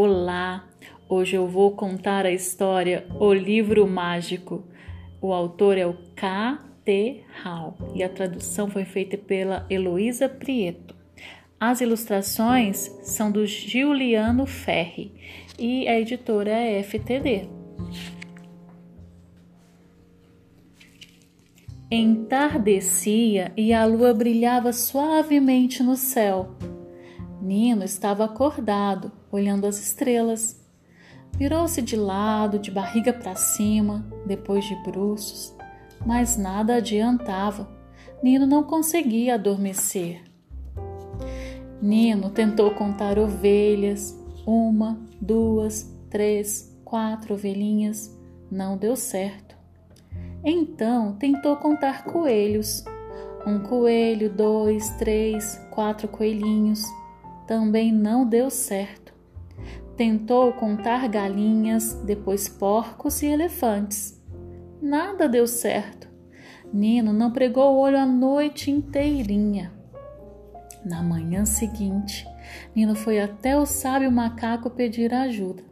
Olá! Hoje eu vou contar a história O Livro Mágico. O autor é o K. T. Hall e a tradução foi feita pela Heloísa Prieto. As ilustrações são do Giuliano Ferri e a editora é FTD. Entardecia e a lua brilhava suavemente no céu. Nino estava acordado, olhando as estrelas. Virou-se de lado, de barriga para cima, depois de bruços, mas nada adiantava. Nino não conseguia adormecer. Nino tentou contar ovelhas, uma, duas, três, quatro ovelhinhas. Não deu certo. Então tentou contar coelhos. Um coelho, dois, três, quatro coelhinhos. Também não deu certo. Tentou contar galinhas, depois porcos e elefantes. Nada deu certo. Nino não pregou o olho a noite inteirinha. Na manhã seguinte, Nino foi até o sábio macaco pedir ajuda.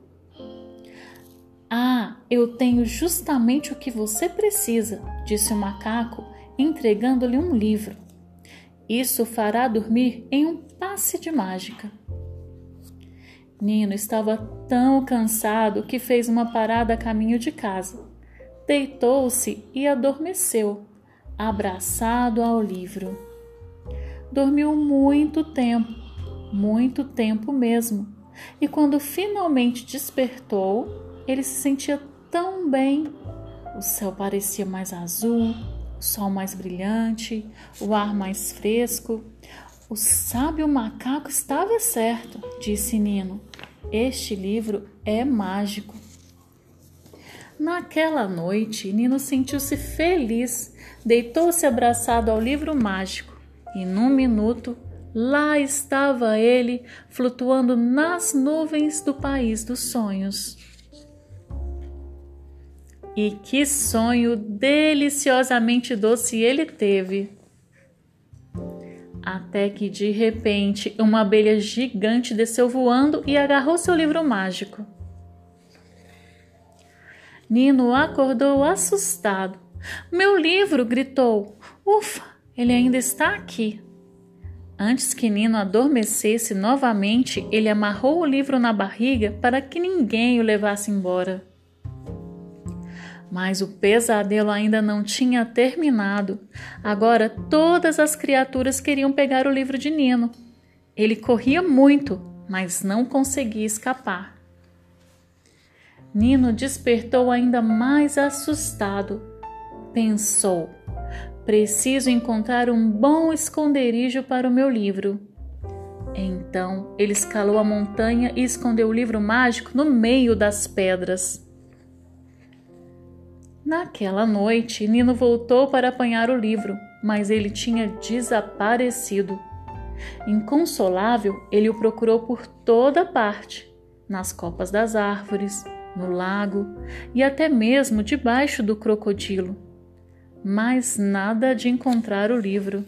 Ah, eu tenho justamente o que você precisa, disse o macaco, entregando-lhe um livro. Isso fará dormir em um passe de mágica. Nino estava tão cansado que fez uma parada a caminho de casa. Deitou-se e adormeceu, abraçado ao livro. Dormiu muito tempo, muito tempo mesmo, e quando finalmente despertou, ele se sentia tão bem. O céu parecia mais azul, o sol mais brilhante, o ar mais fresco. O sábio macaco estava certo, disse Nino. Este livro é mágico. Naquela noite, Nino sentiu-se feliz, deitou-se abraçado ao livro mágico e, num minuto, lá estava ele flutuando nas nuvens do país dos sonhos. E que sonho deliciosamente doce ele teve! Até que de repente uma abelha gigante desceu voando e agarrou seu livro mágico. Nino acordou assustado. Meu livro! gritou. Ufa, ele ainda está aqui. Antes que Nino adormecesse novamente, ele amarrou o livro na barriga para que ninguém o levasse embora. Mas o pesadelo ainda não tinha terminado. Agora todas as criaturas queriam pegar o livro de Nino. Ele corria muito, mas não conseguia escapar. Nino despertou ainda mais assustado. Pensou: preciso encontrar um bom esconderijo para o meu livro. Então ele escalou a montanha e escondeu o livro mágico no meio das pedras. Naquela noite, Nino voltou para apanhar o livro, mas ele tinha desaparecido. Inconsolável, ele o procurou por toda parte nas copas das árvores, no lago e até mesmo debaixo do crocodilo. Mas nada de encontrar o livro.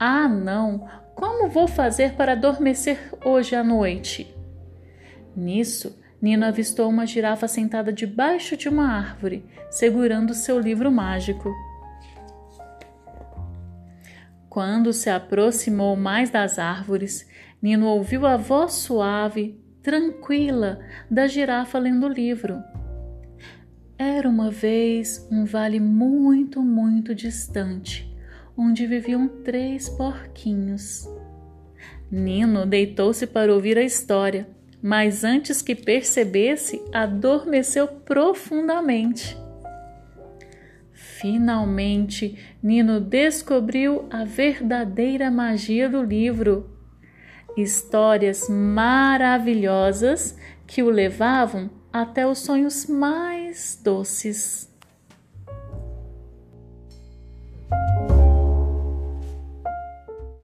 Ah, não! Como vou fazer para adormecer hoje à noite? Nisso, Nino avistou uma girafa sentada debaixo de uma árvore, segurando seu livro mágico. Quando se aproximou mais das árvores, Nino ouviu a voz suave, tranquila, da girafa lendo o livro. Era uma vez um vale muito, muito distante, onde viviam três porquinhos. Nino deitou-se para ouvir a história mas antes que percebesse, adormeceu profundamente. Finalmente, Nino descobriu a verdadeira magia do livro. Histórias maravilhosas que o levavam até os sonhos mais doces.